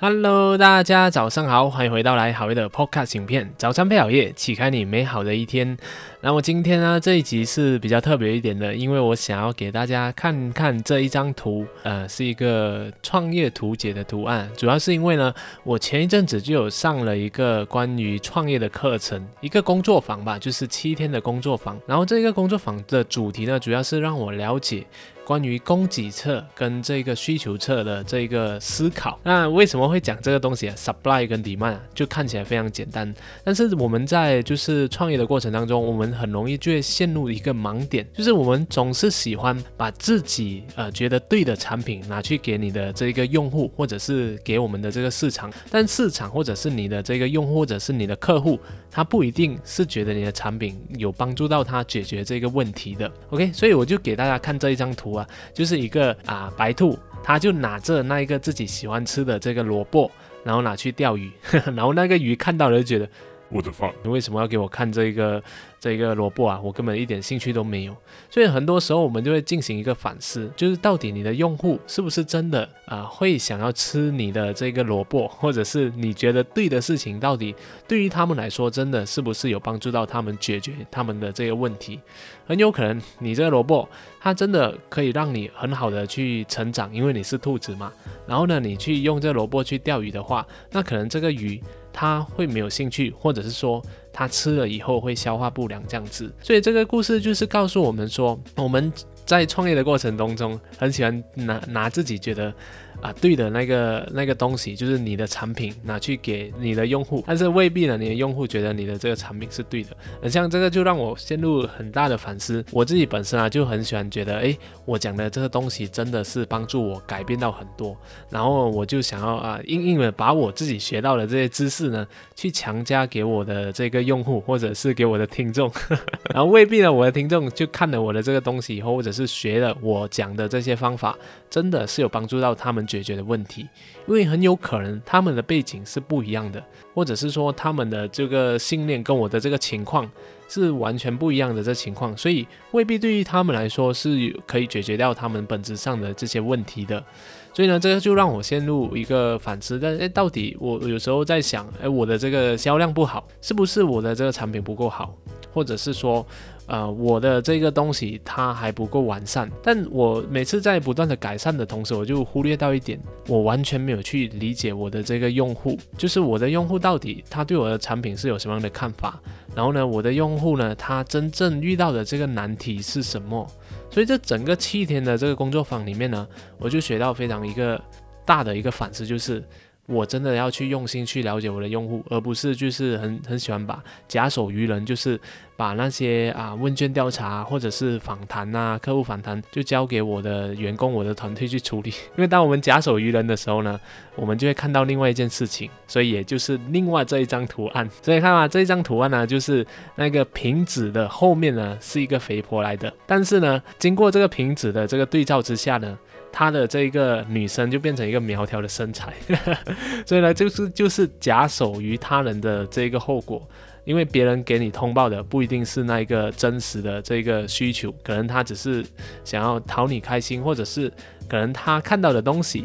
Hello，大家早上好，欢迎回到来好味的 Podcast 影片，早餐配好夜，启开你美好的一天。那么今天呢，这一集是比较特别一点的，因为我想要给大家看看这一张图，呃，是一个创业图解的图案。主要是因为呢，我前一阵子就有上了一个关于创业的课程，一个工作坊吧，就是七天的工作坊。然后这个工作坊的主题呢，主要是让我了解。关于供给侧跟这个需求侧的这个思考，那为什么会讲这个东西啊？Supply 跟 demand 就看起来非常简单，但是我们在就是创业的过程当中，我们很容易就会陷入一个盲点，就是我们总是喜欢把自己呃觉得对的产品拿去给你的这个用户，或者是给我们的这个市场，但市场或者是你的这个用户或者是你的客户，他不一定是觉得你的产品有帮助到他解决这个问题的。OK，所以我就给大家看这一张图啊。就是一个啊白兔，他就拿着那一个自己喜欢吃的这个萝卜，然后拿去钓鱼，然后那个鱼看到了就觉得。我的饭，你为什么要给我看这个这个萝卜啊？我根本一点兴趣都没有。所以很多时候我们就会进行一个反思，就是到底你的用户是不是真的啊会想要吃你的这个萝卜，或者是你觉得对的事情，到底对于他们来说真的是不是有帮助到他们解决他们的这个问题？很有可能你这个萝卜它真的可以让你很好的去成长，因为你是兔子嘛。然后呢，你去用这萝卜去钓鱼的话，那可能这个鱼。他会没有兴趣，或者是说他吃了以后会消化不良这样子，所以这个故事就是告诉我们说，我们在创业的过程当中，很喜欢拿拿自己觉得。啊，对的那个那个东西就是你的产品拿去给你的用户，但是未必呢，你的用户觉得你的这个产品是对的。很像这个就让我陷入很大的反思。我自己本身啊就很喜欢觉得，哎，我讲的这个东西真的是帮助我改变到很多，然后我就想要啊，硬硬的把我自己学到的这些知识呢，去强加给我的这个用户或者是给我的听众，然后未必呢，我的听众就看了我的这个东西以后，或者是学了我讲的这些方法，真的是有帮助到他们。解决的问题，因为很有可能他们的背景是不一样的，或者是说他们的这个信念跟我的这个情况是完全不一样的这情况，所以未必对于他们来说是可以解决掉他们本质上的这些问题的。所以呢，这个就让我陷入一个反思。但哎，到底我有时候在想，哎，我的这个销量不好，是不是我的这个产品不够好，或者是说？呃，我的这个东西它还不够完善，但我每次在不断的改善的同时，我就忽略到一点，我完全没有去理解我的这个用户，就是我的用户到底他对我的产品是有什么样的看法，然后呢，我的用户呢，他真正遇到的这个难题是什么？所以这整个七天的这个工作坊里面呢，我就学到非常一个大的一个反思，就是。我真的要去用心去了解我的用户，而不是就是很很喜欢把假手于人，就是把那些啊问卷调查或者是访谈啊客户访谈就交给我的员工、我的团队去处理。因为当我们假手于人的时候呢，我们就会看到另外一件事情，所以也就是另外这一张图案。所以看啊，这一张图案呢，就是那个瓶子的后面呢是一个肥婆来的，但是呢，经过这个瓶子的这个对照之下呢。她的这一个女生就变成一个苗条的身材，所以呢，就是就是假手于他人的这一个后果，因为别人给你通报的不一定是那一个真实的这个需求，可能他只是想要讨你开心，或者是可能他看到的东西。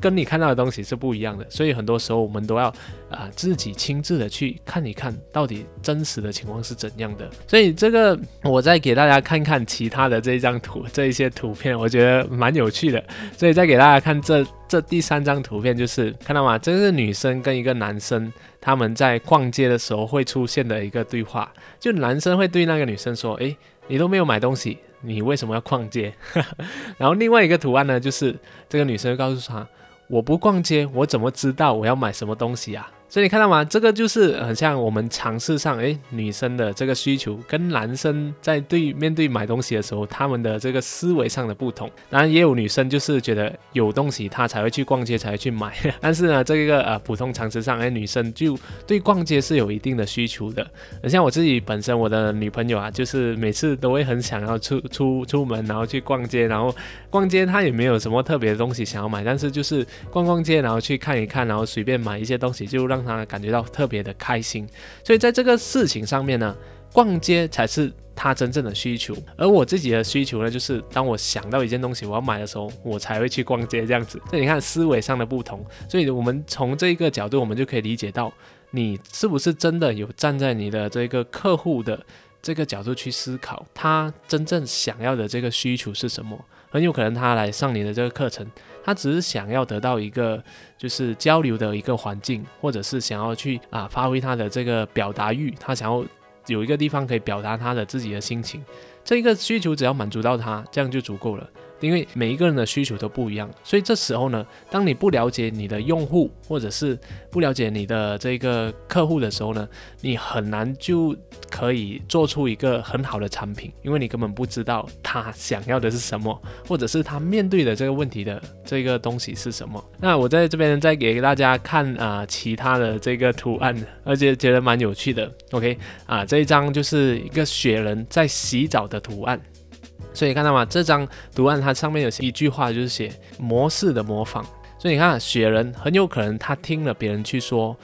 跟你看到的东西是不一样的，所以很多时候我们都要啊自己亲自的去看一看到底真实的情况是怎样的。所以这个我再给大家看看其他的这一张图，这一些图片我觉得蛮有趣的。所以再给大家看这这第三张图片，就是看到吗？这是女生跟一个男生他们在逛街的时候会出现的一个对话，就男生会对那个女生说：“诶，你都没有买东西，你为什么要逛街？” 然后另外一个图案呢，就是这个女生告诉他。我不逛街，我怎么知道我要买什么东西啊？所以你看到吗？这个就是很像我们尝试上，诶，女生的这个需求跟男生在对面对买东西的时候，他们的这个思维上的不同。当然也有女生就是觉得有东西她才会去逛街，才会去买。但是呢，这个呃普通常识上，诶，女生就对逛街是有一定的需求的。很像我自己本身，我的女朋友啊，就是每次都会很想要出 出出门，然后去逛街，然后逛街她也没有什么特别的东西想要买，但是就是逛逛街，然后去看一看，然后随便买一些东西，就让他感觉到特别的开心，所以在这个事情上面呢，逛街才是他真正的需求，而我自己的需求呢，就是当我想到一件东西我要买的时候，我才会去逛街这样子。所以你看思维上的不同，所以我们从这一个角度，我们就可以理解到，你是不是真的有站在你的这个客户的这个角度去思考，他真正想要的这个需求是什么？很有可能他来上你的这个课程。他只是想要得到一个就是交流的一个环境，或者是想要去啊发挥他的这个表达欲，他想要有一个地方可以表达他的自己的心情，这个需求只要满足到他，这样就足够了。因为每一个人的需求都不一样，所以这时候呢，当你不了解你的用户，或者是不了解你的这个客户的时候呢，你很难就可以做出一个很好的产品，因为你根本不知道他想要的是什么，或者是他面对的这个问题的这个东西是什么。那我在这边再给大家看啊其他的这个图案，而且觉得蛮有趣的。OK 啊，这一张就是一个雪人在洗澡的的图案。所以看到吗？这张图案它上面有一句话，就是写模式的模仿。所以你看，雪人很有可能他听了别人去说，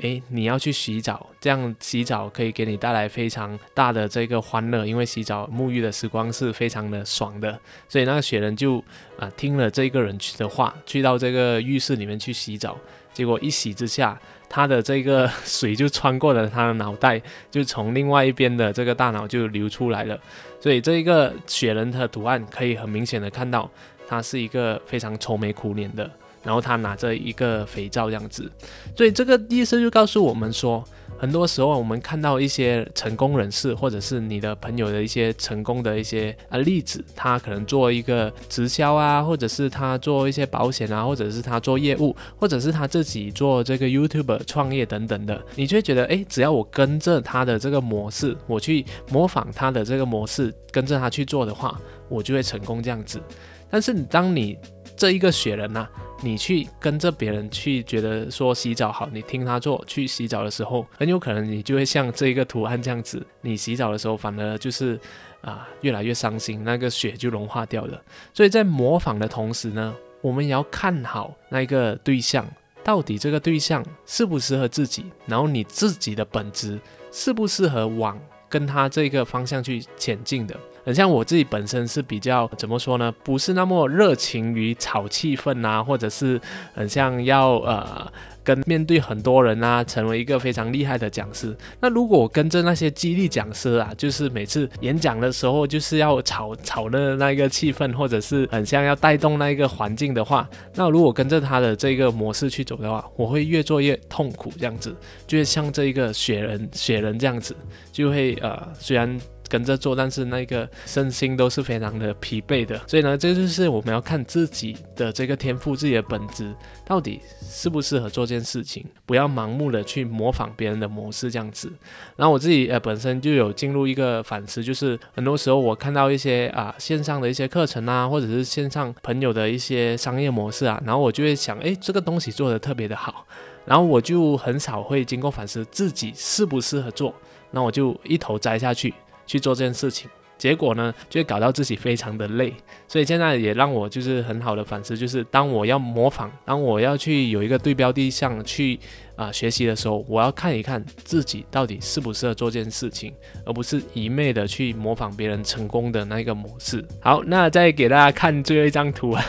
诶，你要去洗澡，这样洗澡可以给你带来非常大的这个欢乐，因为洗澡沐浴的时光是非常的爽的。所以那个雪人就啊听了这个人去的话，去到这个浴室里面去洗澡，结果一洗之下。他的这个 水就穿过了他的脑袋，就从另外一边的这个大脑就流出来了。所以这一个雪人的图案可以很明显的看到，他是一个非常愁眉苦脸的，然后他拿着一个肥皂这样子。所以这个意思就告诉我们说。很多时候，我们看到一些成功人士，或者是你的朋友的一些成功的一些啊例子，他可能做一个直销啊，或者是他做一些保险啊，或者是他做业务，或者是他自己做这个 YouTube 创业等等的，你就会觉得，哎，只要我跟着他的这个模式，我去模仿他的这个模式，跟着他去做的话，我就会成功这样子。但是当你这一个雪人呐，你去跟着别人去觉得说洗澡好，你听他做去洗澡的时候，很有可能你就会像这一个图案这样子，你洗澡的时候反而就是啊越来越伤心，那个雪就融化掉了。所以在模仿的同时呢，我们也要看好那个对象，到底这个对象适不适合自己，然后你自己的本质适不适合往跟他这个方向去前进的。很像我自己本身是比较怎么说呢？不是那么热情于炒气氛啊，或者是很像要呃跟面对很多人啊，成为一个非常厉害的讲师。那如果我跟着那些激励讲师啊，就是每次演讲的时候就是要炒炒的那个气氛，或者是很像要带动那一个环境的话，那如果跟着他的这个模式去走的话，我会越做越痛苦，这样子，就像这一个雪人雪人这样子，就会呃虽然。跟着做，但是那个身心都是非常的疲惫的，所以呢，这就是我们要看自己的这个天赋，自己的本质到底适不适合做这件事情，不要盲目的去模仿别人的模式这样子。然后我自己呃本身就有进入一个反思，就是很多时候我看到一些啊线上的一些课程啊，或者是线上朋友的一些商业模式啊，然后我就会想，哎，这个东西做的特别的好，然后我就很少会经过反思自己适不适合做，那我就一头栽下去。去做这件事情，结果呢，就会搞到自己非常的累。所以现在也让我就是很好的反思，就是当我要模仿，当我要去有一个对标对象去啊学习的时候，我要看一看自己到底适不适合做这件事情，而不是一昧的去模仿别人成功的那个模式。好，那再给大家看最后一张图啊，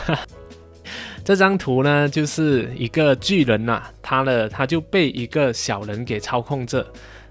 这张图呢就是一个巨人呐，他的他就被一个小人给操控着。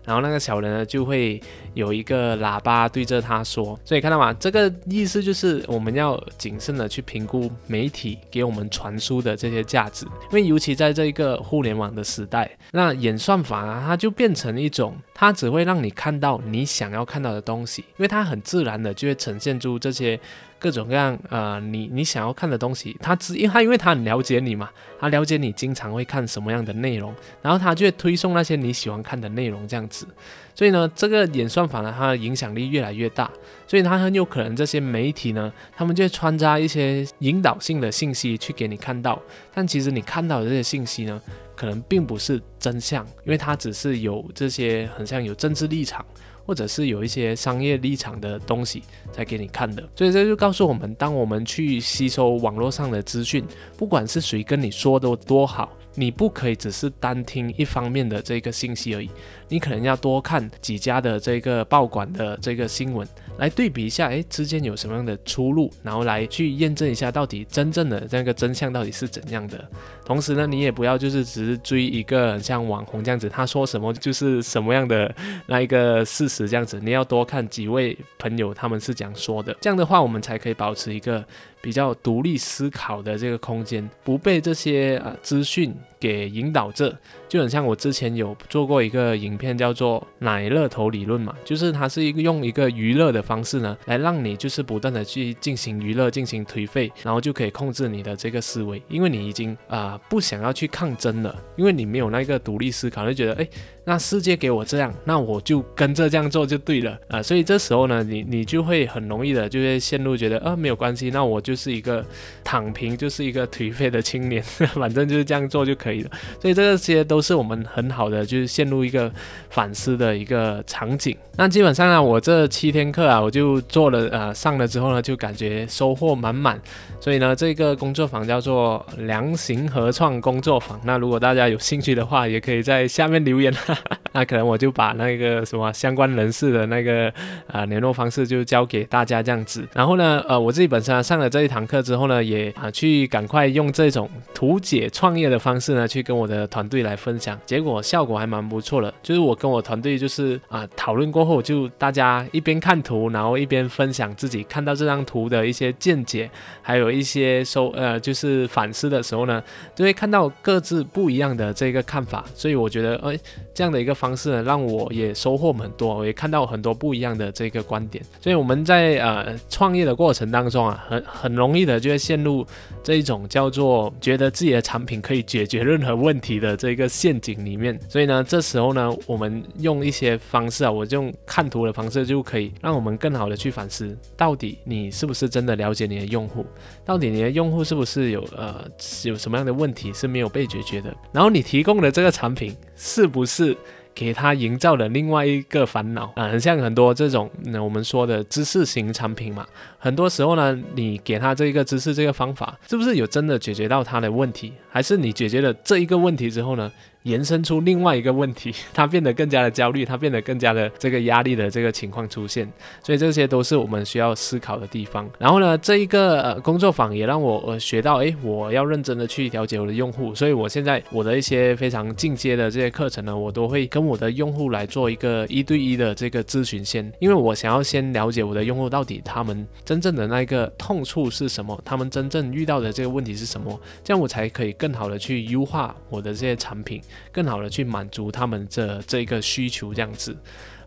然后那个小人呢，就会有一个喇叭对着他说，所以看到吗？这个意思就是我们要谨慎的去评估媒体给我们传输的这些价值，因为尤其在这一个互联网的时代，那演算法啊，它就变成一种，它只会让你看到你想要看到的东西，因为它很自然的就会呈现出这些。各种各样，呃，你你想要看的东西，他只因他因为他很了解你嘛，他了解你经常会看什么样的内容，然后他就会推送那些你喜欢看的内容这样子。所以呢，这个演算法呢，它的影响力越来越大，所以它很有可能这些媒体呢，他们就会穿插一些引导性的信息去给你看到，但其实你看到的这些信息呢，可能并不是真相，因为它只是有这些很像有政治立场。或者是有一些商业立场的东西才给你看的，所以这就告诉我们，当我们去吸收网络上的资讯，不管是谁跟你说的多好。你不可以只是单听一方面的这个信息而已，你可能要多看几家的这个报馆的这个新闻。来对比一下，哎，之间有什么样的出入，然后来去验证一下到底真正的那个真相到底是怎样的。同时呢，你也不要就是只是追一个像网红这样子，他说什么就是什么样的那一个事实这样子。你要多看几位朋友他们是怎样说的，这样的话我们才可以保持一个比较独立思考的这个空间，不被这些呃资讯给引导着。就很像我之前有做过一个影片，叫做“奶乐头理论”嘛，就是它是一个用一个娱乐的方式呢，来让你就是不断的去进行娱乐，进行颓废，然后就可以控制你的这个思维，因为你已经啊不想要去抗争了，因为你没有那个独立思考，就觉得哎。那世界给我这样，那我就跟着这样做就对了啊！所以这时候呢，你你就会很容易的就会陷入觉得啊没有关系，那我就是一个躺平，就是一个颓废的青年，反正就是这样做就可以了。所以这些都是我们很好的就是陷入一个反思的一个场景。那基本上呢，我这七天课啊，我就做了呃上了之后呢，就感觉收获满满。所以呢，这个工作坊叫做良行合创工作坊。那如果大家有兴趣的话，也可以在下面留言。那可能我就把那个什么相关人士的那个啊联络方式就交给大家这样子。然后呢，呃，我自己本身上了这一堂课之后呢，也啊去赶快用这种图解创业的方式呢，去跟我的团队来分享。结果效果还蛮不错的。就是我跟我团队就是啊讨论过后，就大家一边看图，然后一边分享自己看到这张图的一些见解，还有一些收呃就是反思的时候呢，就会看到各自不一样的这个看法。所以我觉得，哎。这样的一个方式呢，让我也收获很多，我也看到很多不一样的这个观点。所以我们在呃创业的过程当中啊，很很容易的就会陷入这一种叫做觉得自己的产品可以解决任何问题的这个陷阱里面。所以呢，这时候呢，我们用一些方式啊，我就用看图的方式就可以让我们更好的去反思，到底你是不是真的了解你的用户，到底你的用户是不是有呃有什么样的问题是没有被解决的，然后你提供的这个产品是不是。给他营造了另外一个烦恼啊，很像很多这种那我们说的知识型产品嘛。很多时候呢，你给他这一个知识这个方法，是不是有真的解决到他的问题？还是你解决了这一个问题之后呢？延伸出另外一个问题，他变得更加的焦虑，他变得更加的这个压力的这个情况出现，所以这些都是我们需要思考的地方。然后呢，这一个呃工作坊也让我呃学到，哎，我要认真的去了解我的用户，所以我现在我的一些非常进阶的这些课程呢，我都会跟我的用户来做一个一对一的这个咨询先，因为我想要先了解我的用户到底他们真正的那个痛处是什么，他们真正遇到的这个问题是什么，这样我才可以更好的去优化我的这些产品。更好的去满足他们这这个需求，这样子。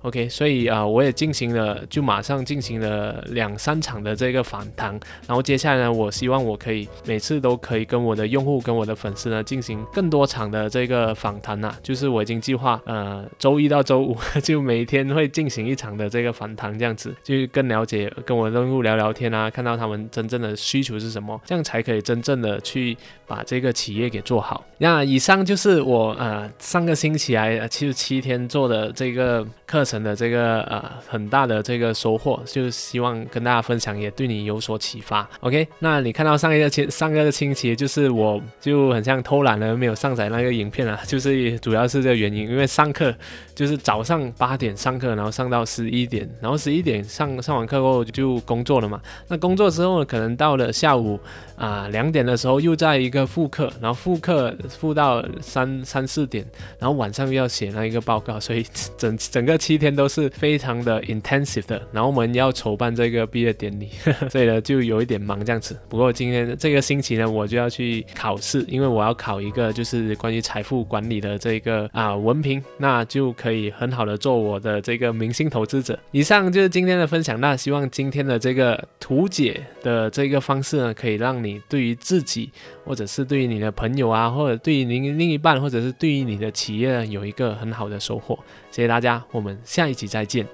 OK，所以啊，我也进行了，就马上进行了两三场的这个访谈，然后接下来呢，我希望我可以每次都可以跟我的用户、跟我的粉丝呢进行更多场的这个访谈呐，就是我已经计划，呃，周一到周五 就每天会进行一场的这个访谈，这样子就更了解，跟我的用户聊聊天啊，看到他们真正的需求是什么，这样才可以真正的去把这个企业给做好。那以上就是我呃上个星期来七十七天做的这个课程。成的这个呃很大的这个收获，就希望跟大家分享，也对你有所启发。OK，那你看到上一个星上个星期，就是我就很像偷懒了，没有上载那个影片啊，就是主要是这个原因，因为上课就是早上八点上课，然后上到十一点，然后十一点上上完课后就工作了嘛。那工作之后可能到了下午啊两点的时候又在一个复课，然后复课复到三三四点，然后晚上又要写那一个报告，所以整整个七。天都是非常的 intensive 的，然后我们要筹办这个毕业典礼，所以呢就有一点忙这样子。不过今天这个星期呢，我就要去考试，因为我要考一个就是关于财富管理的这个啊文凭，那就可以很好的做我的这个明星投资者。以上就是今天的分享，那希望今天的这个图解的这个方式呢，可以让你对于自己，或者是对于你的朋友啊，或者对于您另一半，或者是对于你的企业有一个很好的收获。谢谢大家，我们下一集再见。